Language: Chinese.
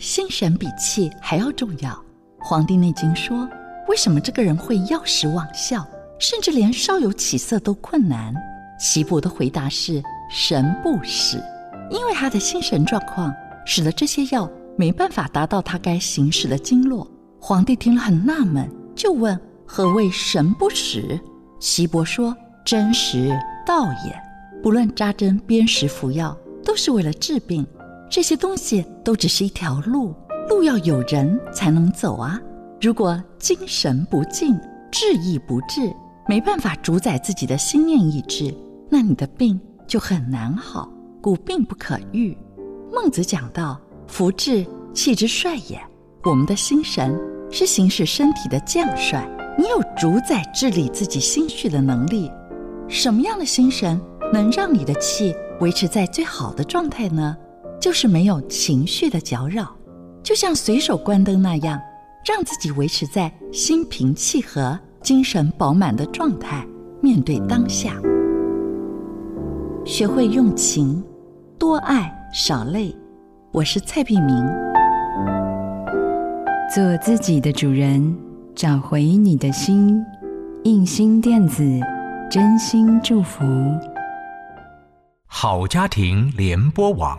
心神比气还要重要。《黄帝内经》说：“为什么这个人会药食忘效，甚至连稍有起色都困难？”岐伯的回答是：“神不使，因为他的心神状况使得这些药没办法达到他该行使的经络。”皇帝听了很纳闷，就问：“何谓神不使？”岐伯说：“真实道也。不论扎针、砭石、服药，都是为了治病。”这些东西都只是一条路，路要有人才能走啊！如果精神不静，志意不治，没办法主宰自己的心念意志，那你的病就很难好，故病不可愈。孟子讲到：“福至，气之帅也。”我们的心神是行使身体的将帅，你有主宰治理自己心绪的能力。什么样的心神能让你的气维持在最好的状态呢？就是没有情绪的搅扰，就像随手关灯那样，让自己维持在心平气和、精神饱满的状态，面对当下。学会用情，多爱少累。我是蔡碧明。做自己的主人，找回你的心。印心电子，真心祝福。好家庭联播网。